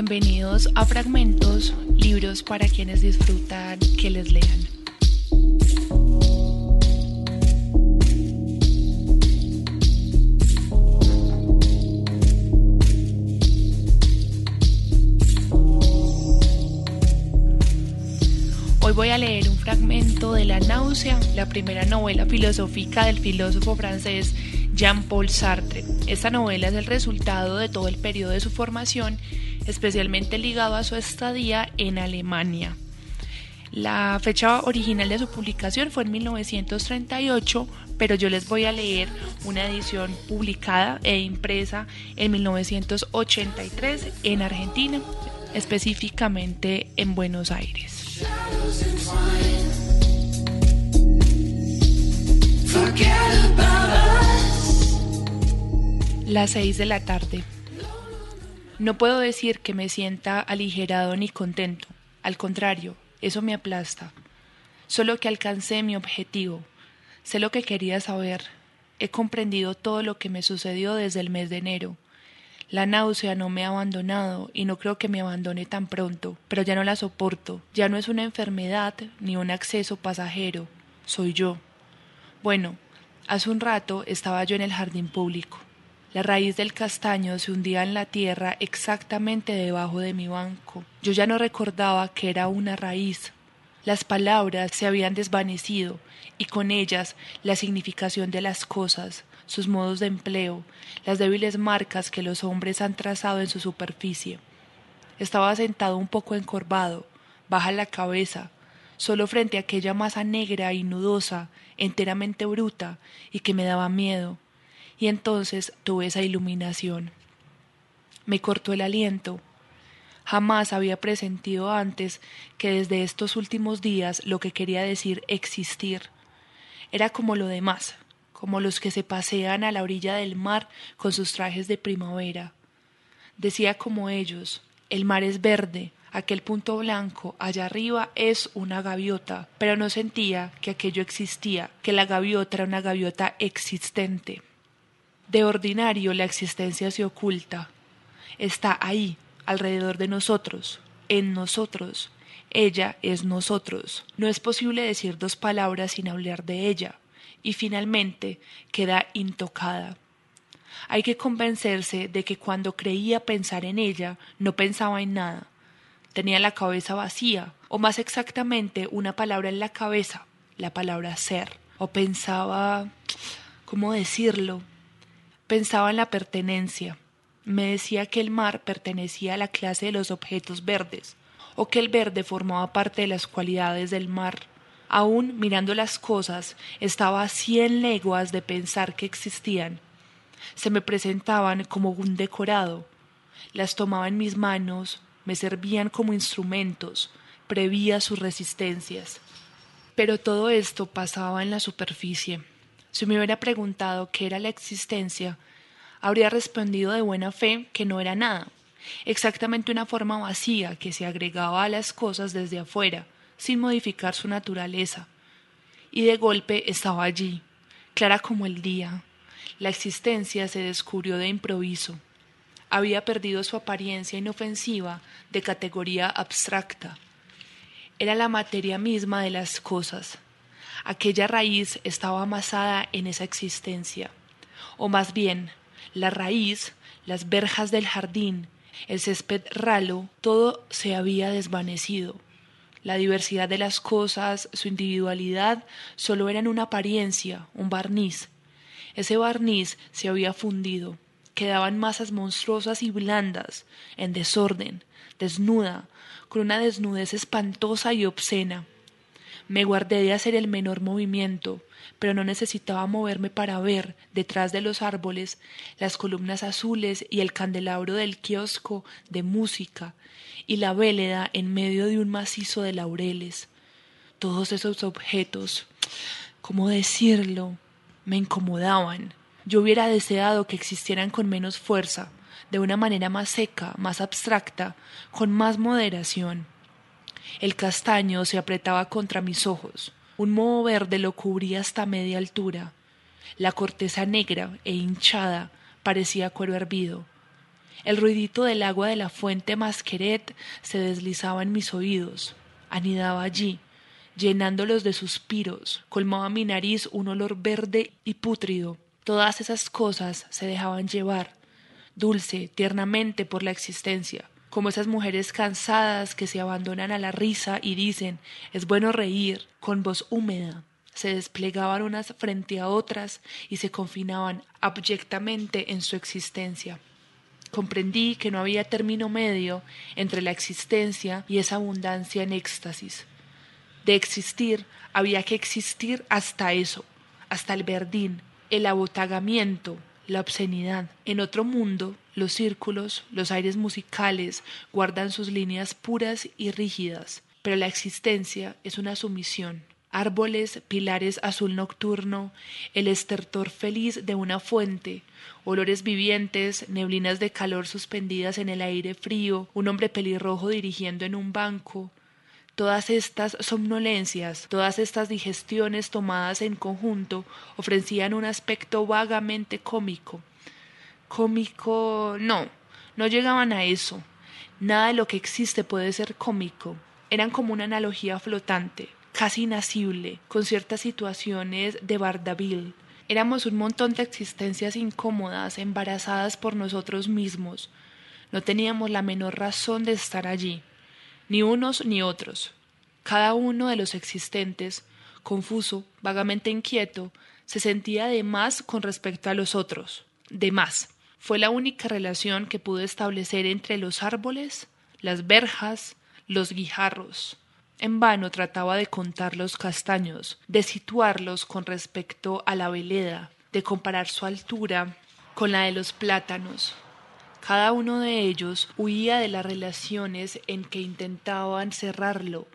Bienvenidos a Fragmentos, libros para quienes disfrutan que les lean. Hoy voy a leer un fragmento de La náusea, la primera novela filosófica del filósofo francés Jean-Paul Sartre. Esta novela es el resultado de todo el periodo de su formación, especialmente ligado a su estadía en Alemania. La fecha original de su publicación fue en 1938, pero yo les voy a leer una edición publicada e impresa en 1983 en Argentina, específicamente en Buenos Aires. Las seis de la tarde. No puedo decir que me sienta aligerado ni contento. Al contrario, eso me aplasta. Solo que alcancé mi objetivo. Sé lo que quería saber. He comprendido todo lo que me sucedió desde el mes de enero. La náusea no me ha abandonado y no creo que me abandone tan pronto, pero ya no la soporto. Ya no es una enfermedad ni un acceso pasajero. Soy yo. Bueno, hace un rato estaba yo en el jardín público. La raíz del castaño se hundía en la tierra exactamente debajo de mi banco. Yo ya no recordaba que era una raíz. Las palabras se habían desvanecido y con ellas la significación de las cosas sus modos de empleo, las débiles marcas que los hombres han trazado en su superficie. Estaba sentado un poco encorvado, baja la cabeza, solo frente a aquella masa negra y nudosa, enteramente bruta, y que me daba miedo. Y entonces tuve esa iluminación. Me cortó el aliento. Jamás había presentido antes que desde estos últimos días lo que quería decir existir era como lo demás, como los que se pasean a la orilla del mar con sus trajes de primavera. Decía como ellos, el mar es verde, aquel punto blanco allá arriba es una gaviota, pero no sentía que aquello existía, que la gaviota era una gaviota existente. De ordinario la existencia se oculta, está ahí, alrededor de nosotros, en nosotros. Ella es nosotros. No es posible decir dos palabras sin hablar de ella y finalmente queda intocada. Hay que convencerse de que cuando creía pensar en ella no pensaba en nada. Tenía la cabeza vacía, o más exactamente una palabra en la cabeza, la palabra ser. O pensaba... ¿cómo decirlo? Pensaba en la pertenencia. Me decía que el mar pertenecía a la clase de los objetos verdes, o que el verde formaba parte de las cualidades del mar Aún mirando las cosas, estaba a cien leguas de pensar que existían. Se me presentaban como un decorado. Las tomaba en mis manos, me servían como instrumentos, prevía sus resistencias. Pero todo esto pasaba en la superficie. Si me hubiera preguntado qué era la existencia, habría respondido de buena fe que no era nada, exactamente una forma vacía que se agregaba a las cosas desde afuera, sin modificar su naturaleza. Y de golpe estaba allí, clara como el día. La existencia se descubrió de improviso. Había perdido su apariencia inofensiva de categoría abstracta. Era la materia misma de las cosas. Aquella raíz estaba amasada en esa existencia. O más bien, la raíz, las verjas del jardín, el césped ralo, todo se había desvanecido la diversidad de las cosas, su individualidad, solo eran una apariencia, un barniz. Ese barniz se había fundido. Quedaban masas monstruosas y blandas, en desorden, desnuda, con una desnudez espantosa y obscena. Me guardé de hacer el menor movimiento, pero no necesitaba moverme para ver, detrás de los árboles, las columnas azules y el candelabro del kiosco de música, y la véleda en medio de un macizo de laureles. Todos esos objetos, ¿cómo decirlo?, me incomodaban. Yo hubiera deseado que existieran con menos fuerza, de una manera más seca, más abstracta, con más moderación. El castaño se apretaba contra mis ojos. Un moho verde lo cubría hasta media altura. La corteza negra e hinchada parecía cuero hervido. El ruidito del agua de la fuente Masqueret se deslizaba en mis oídos, anidaba allí, llenándolos de suspiros, colmaba mi nariz un olor verde y pútrido. Todas esas cosas se dejaban llevar, dulce, tiernamente por la existencia, como esas mujeres cansadas que se abandonan a la risa y dicen es bueno reír con voz húmeda. Se desplegaban unas frente a otras y se confinaban abyectamente en su existencia. Comprendí que no había término medio entre la existencia y esa abundancia en éxtasis. De existir había que existir hasta eso, hasta el verdín, el abotagamiento, la obscenidad. En otro mundo, los círculos, los aires musicales guardan sus líneas puras y rígidas, pero la existencia es una sumisión. Árboles, pilares azul nocturno, el estertor feliz de una fuente, olores vivientes, neblinas de calor suspendidas en el aire frío, un hombre pelirrojo dirigiendo en un banco, Todas estas somnolencias, todas estas digestiones tomadas en conjunto ofrecían un aspecto vagamente cómico. Cómico no, no llegaban a eso. Nada de lo que existe puede ser cómico. Eran como una analogía flotante, casi inacible, con ciertas situaciones de Bardaville. Éramos un montón de existencias incómodas, embarazadas por nosotros mismos. No teníamos la menor razón de estar allí ni unos ni otros. Cada uno de los existentes, confuso, vagamente inquieto, se sentía de más con respecto a los otros, de más. Fue la única relación que pude establecer entre los árboles, las verjas, los guijarros. En vano trataba de contar los castaños, de situarlos con respecto a la veleda, de comparar su altura con la de los plátanos, cada uno de ellos huía de las relaciones en que intentaban cerrarlo,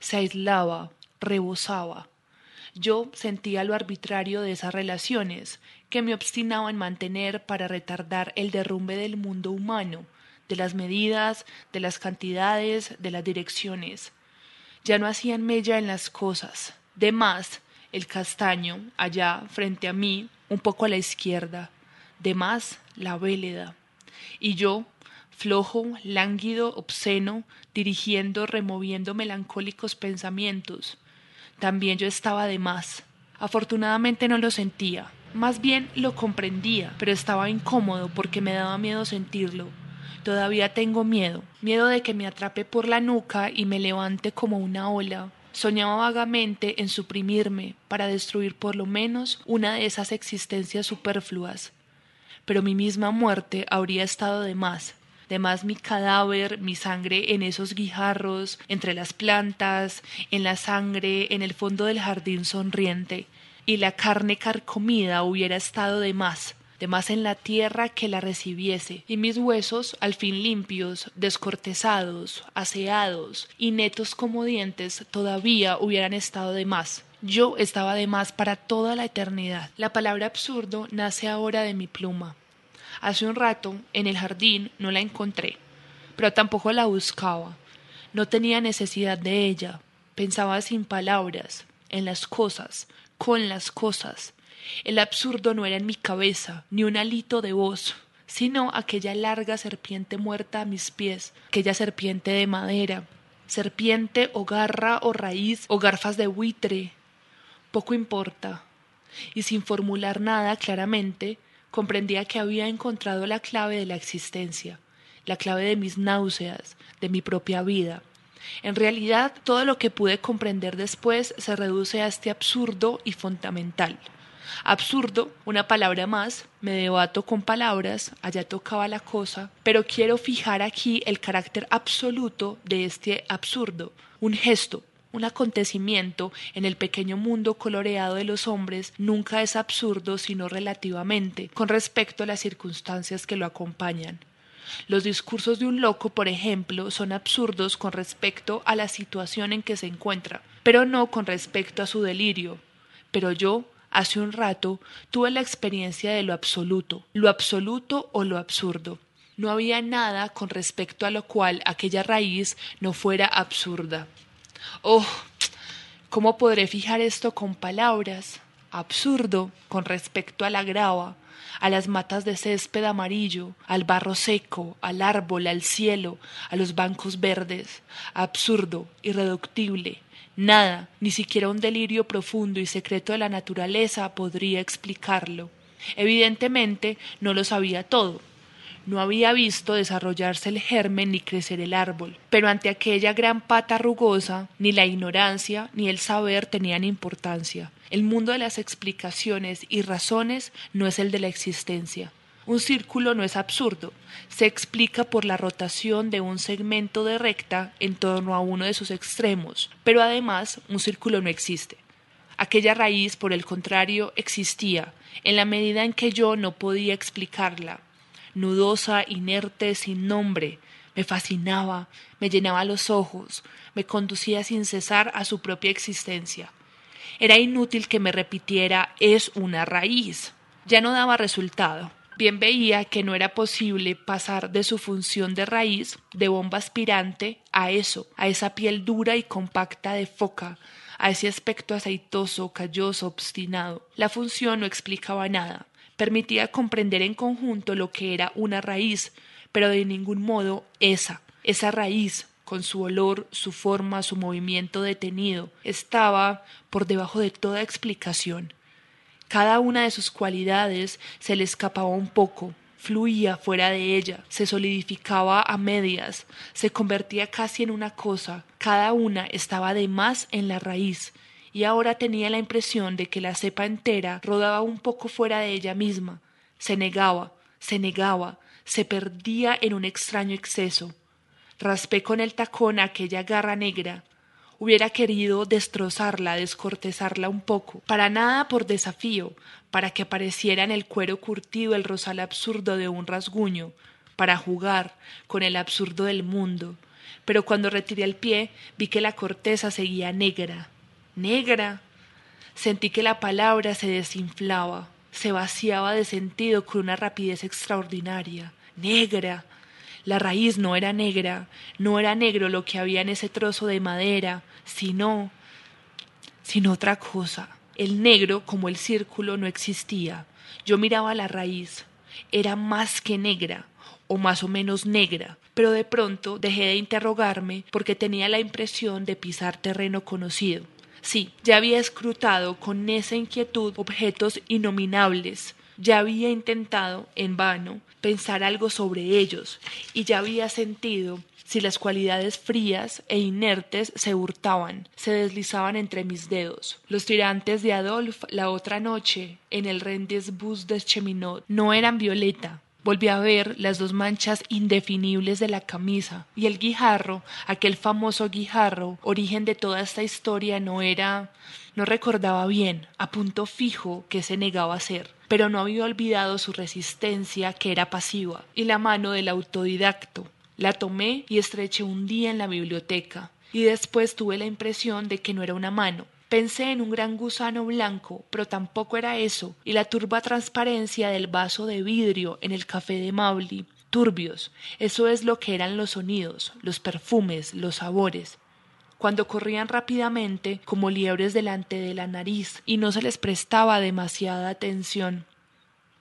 se aislaba, rebosaba. Yo sentía lo arbitrario de esas relaciones, que me obstinaba en mantener para retardar el derrumbe del mundo humano, de las medidas, de las cantidades, de las direcciones. Ya no hacían mella en las cosas. De más, el castaño, allá, frente a mí, un poco a la izquierda. De más, la véleda y yo, flojo, lánguido, obsceno, dirigiendo, removiendo melancólicos pensamientos. También yo estaba de más. Afortunadamente no lo sentía, más bien lo comprendía, pero estaba incómodo porque me daba miedo sentirlo. Todavía tengo miedo, miedo de que me atrape por la nuca y me levante como una ola. Soñaba vagamente en suprimirme para destruir por lo menos una de esas existencias superfluas pero mi misma muerte habría estado de más, de más mi cadáver, mi sangre en esos guijarros, entre las plantas, en la sangre, en el fondo del jardín sonriente, y la carne carcomida hubiera estado de más, de más en la tierra que la recibiese, y mis huesos, al fin limpios, descortezados, aseados y netos como dientes, todavía hubieran estado de más. Yo estaba de más para toda la eternidad. La palabra absurdo nace ahora de mi pluma. Hace un rato, en el jardín, no la encontré, pero tampoco la buscaba. No tenía necesidad de ella. Pensaba sin palabras, en las cosas, con las cosas. El absurdo no era en mi cabeza, ni un alito de voz, sino aquella larga serpiente muerta a mis pies, aquella serpiente de madera, serpiente o garra o raíz o garfas de buitre, poco importa. Y sin formular nada claramente, comprendía que había encontrado la clave de la existencia, la clave de mis náuseas, de mi propia vida. En realidad, todo lo que pude comprender después se reduce a este absurdo y fundamental. Absurdo, una palabra más, me debato con palabras, allá tocaba la cosa, pero quiero fijar aquí el carácter absoluto de este absurdo, un gesto, un acontecimiento en el pequeño mundo coloreado de los hombres nunca es absurdo sino relativamente con respecto a las circunstancias que lo acompañan. Los discursos de un loco, por ejemplo, son absurdos con respecto a la situación en que se encuentra, pero no con respecto a su delirio. Pero yo, hace un rato, tuve la experiencia de lo absoluto, lo absoluto o lo absurdo. No había nada con respecto a lo cual aquella raíz no fuera absurda. Oh, ¿cómo podré fijar esto con palabras? absurdo con respecto a la grava, a las matas de césped amarillo, al barro seco, al árbol, al cielo, a los bancos verdes, absurdo, irreductible. Nada, ni siquiera un delirio profundo y secreto de la naturaleza podría explicarlo. Evidentemente no lo sabía todo, no había visto desarrollarse el germen ni crecer el árbol, pero ante aquella gran pata rugosa, ni la ignorancia ni el saber tenían importancia. El mundo de las explicaciones y razones no es el de la existencia. Un círculo no es absurdo, se explica por la rotación de un segmento de recta en torno a uno de sus extremos, pero además un círculo no existe. Aquella raíz, por el contrario, existía, en la medida en que yo no podía explicarla, nudosa, inerte, sin nombre. Me fascinaba, me llenaba los ojos, me conducía sin cesar a su propia existencia. Era inútil que me repitiera es una raíz. Ya no daba resultado. Bien veía que no era posible pasar de su función de raíz, de bomba aspirante, a eso, a esa piel dura y compacta de foca, a ese aspecto aceitoso, calloso, obstinado. La función no explicaba nada permitía comprender en conjunto lo que era una raíz, pero de ningún modo esa, esa raíz, con su olor, su forma, su movimiento detenido, estaba por debajo de toda explicación. Cada una de sus cualidades se le escapaba un poco, fluía fuera de ella, se solidificaba a medias, se convertía casi en una cosa, cada una estaba de más en la raíz, y ahora tenía la impresión de que la cepa entera rodaba un poco fuera de ella misma, se negaba, se negaba, se perdía en un extraño exceso. Raspé con el tacón aquella garra negra. Hubiera querido destrozarla, descortezarla un poco, para nada por desafío, para que apareciera en el cuero curtido el rosal absurdo de un rasguño, para jugar con el absurdo del mundo. Pero cuando retiré el pie vi que la corteza seguía negra, negra. Sentí que la palabra se desinflaba, se vaciaba de sentido con una rapidez extraordinaria. Negra. La raíz no era negra, no era negro lo que había en ese trozo de madera, sino sino otra cosa. El negro, como el círculo, no existía. Yo miraba la raíz. Era más que negra, o más o menos negra, pero de pronto dejé de interrogarme porque tenía la impresión de pisar terreno conocido. Sí, ya había escrutado con esa inquietud objetos innominables, ya había intentado, en vano, pensar algo sobre ellos, y ya había sentido si las cualidades frías e inertes se hurtaban, se deslizaban entre mis dedos. Los tirantes de Adolphe la otra noche en el Rendezvous de Cheminot no eran violeta, Volví a ver las dos manchas indefinibles de la camisa, y el guijarro, aquel famoso guijarro, origen de toda esta historia, no era no recordaba bien, a punto fijo, que se negaba a ser, pero no había olvidado su resistencia, que era pasiva, y la mano del autodidacto. La tomé y estreché un día en la biblioteca, y después tuve la impresión de que no era una mano, Pensé en un gran gusano blanco, pero tampoco era eso, y la turba transparencia del vaso de vidrio en el café de Mauli. Turbios, eso es lo que eran los sonidos, los perfumes, los sabores cuando corrían rápidamente como liebres delante de la nariz y no se les prestaba demasiada atención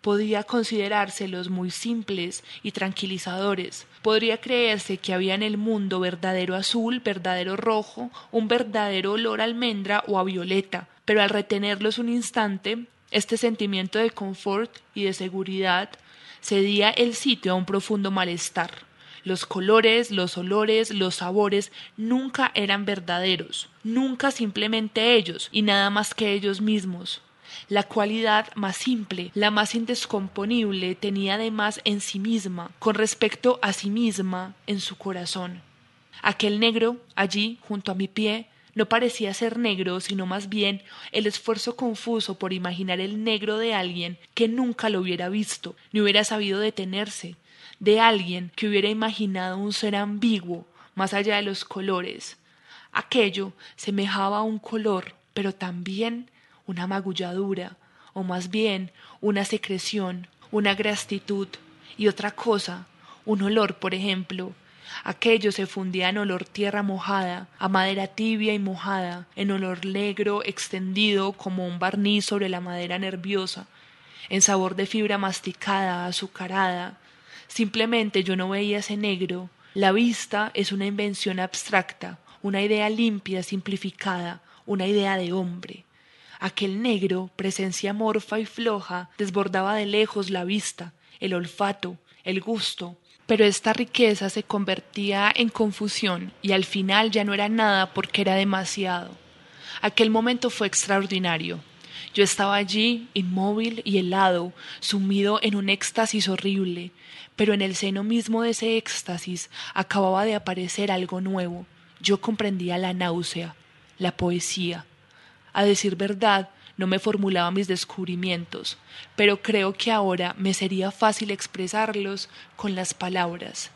podía considerárselos muy simples y tranquilizadores. Podría creerse que había en el mundo verdadero azul, verdadero rojo, un verdadero olor a almendra o a violeta, pero al retenerlos un instante, este sentimiento de confort y de seguridad cedía el sitio a un profundo malestar. Los colores, los olores, los sabores nunca eran verdaderos, nunca simplemente ellos y nada más que ellos mismos. La cualidad más simple, la más indescomponible, tenía además en sí misma, con respecto a sí misma, en su corazón. Aquel negro, allí, junto a mi pie, no parecía ser negro, sino más bien el esfuerzo confuso por imaginar el negro de alguien que nunca lo hubiera visto, ni hubiera sabido detenerse, de alguien que hubiera imaginado un ser ambiguo, más allá de los colores. Aquello semejaba a un color, pero también una magulladura, o más bien una secreción, una gratitud y otra cosa, un olor, por ejemplo, Aquello se fundía en olor tierra mojada, a madera tibia y mojada, en olor negro extendido como un barniz sobre la madera nerviosa, en sabor de fibra masticada, azucarada. Simplemente yo no veía ese negro. La vista es una invención abstracta, una idea limpia, simplificada, una idea de hombre. Aquel negro, presencia morfa y floja, desbordaba de lejos la vista, el olfato, el gusto, pero esta riqueza se convertía en confusión y al final ya no era nada porque era demasiado. Aquel momento fue extraordinario. Yo estaba allí, inmóvil y helado, sumido en un éxtasis horrible, pero en el seno mismo de ese éxtasis acababa de aparecer algo nuevo. Yo comprendía la náusea, la poesía. A decir verdad, no me formulaba mis descubrimientos, pero creo que ahora me sería fácil expresarlos con las palabras.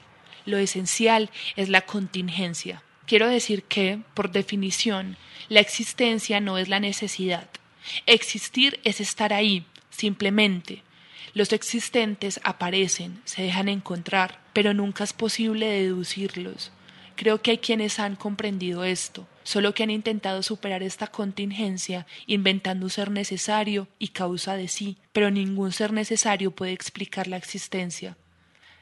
Lo esencial es la contingencia. Quiero decir que, por definición, la existencia no es la necesidad. Existir es estar ahí, simplemente. Los existentes aparecen, se dejan encontrar, pero nunca es posible deducirlos. Creo que hay quienes han comprendido esto, solo que han intentado superar esta contingencia inventando un ser necesario y causa de sí, pero ningún ser necesario puede explicar la existencia.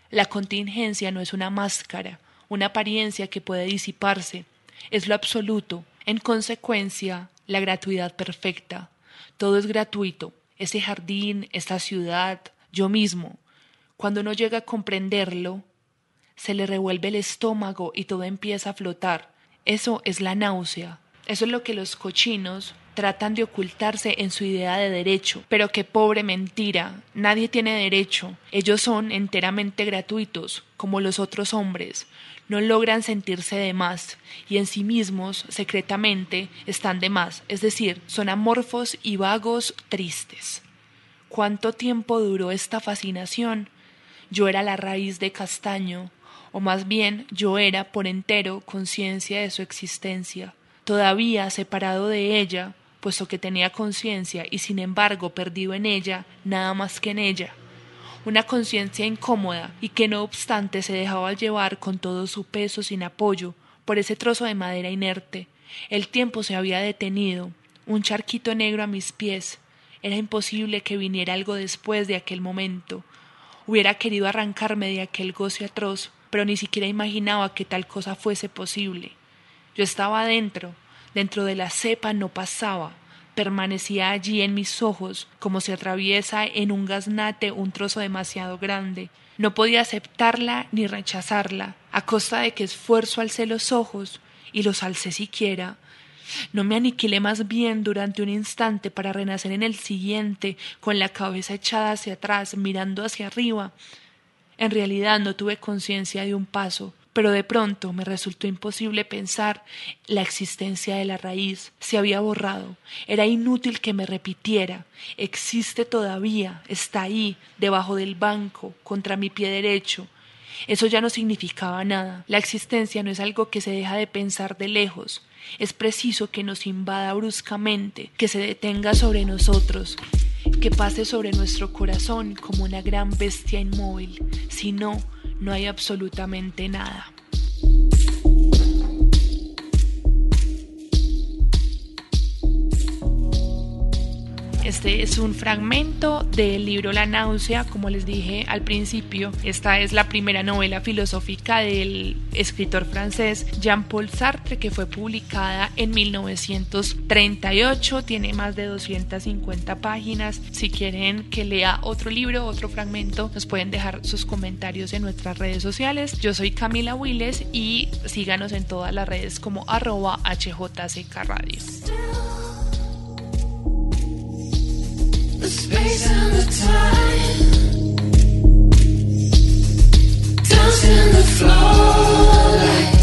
La contingencia no es una máscara, una apariencia que puede disiparse, es lo absoluto, en consecuencia, la gratuidad perfecta. Todo es gratuito, ese jardín, esta ciudad, yo mismo. Cuando uno llega a comprenderlo, se le revuelve el estómago y todo empieza a flotar. Eso es la náusea. Eso es lo que los cochinos tratan de ocultarse en su idea de derecho. Pero qué pobre mentira. Nadie tiene derecho. Ellos son enteramente gratuitos, como los otros hombres. No logran sentirse de más, y en sí mismos, secretamente, están de más, es decir, son amorfos y vagos tristes. ¿Cuánto tiempo duró esta fascinación? Yo era la raíz de castaño, o más bien yo era por entero conciencia de su existencia, todavía separado de ella, puesto que tenía conciencia y sin embargo perdido en ella nada más que en ella, una conciencia incómoda y que no obstante se dejaba llevar con todo su peso sin apoyo por ese trozo de madera inerte. El tiempo se había detenido, un charquito negro a mis pies. Era imposible que viniera algo después de aquel momento. Hubiera querido arrancarme de aquel goce atroz, pero ni siquiera imaginaba que tal cosa fuese posible. Yo estaba dentro, dentro de la cepa no pasaba, permanecía allí en mis ojos, como se atraviesa en un gaznate un trozo demasiado grande. No podía aceptarla ni rechazarla, a costa de que esfuerzo alcé los ojos, y los alcé siquiera. No me aniquilé más bien durante un instante para renacer en el siguiente, con la cabeza echada hacia atrás, mirando hacia arriba, en realidad no tuve conciencia de un paso, pero de pronto me resultó imposible pensar la existencia de la raíz. Se había borrado. Era inútil que me repitiera. Existe todavía. Está ahí, debajo del banco, contra mi pie derecho. Eso ya no significaba nada. La existencia no es algo que se deja de pensar de lejos. Es preciso que nos invada bruscamente, que se detenga sobre nosotros, que pase sobre nuestro corazón como una gran bestia inmóvil. Si no, no hay absolutamente nada. Este es un fragmento del libro La náusea, como les dije al principio. Esta es la primera novela filosófica del escritor francés Jean-Paul Sartre que fue publicada en 1938. Tiene más de 250 páginas. Si quieren que lea otro libro, otro fragmento, nos pueden dejar sus comentarios en nuestras redes sociales. Yo soy Camila Willes y síganos en todas las redes como arroba HJCK Radio. Floor like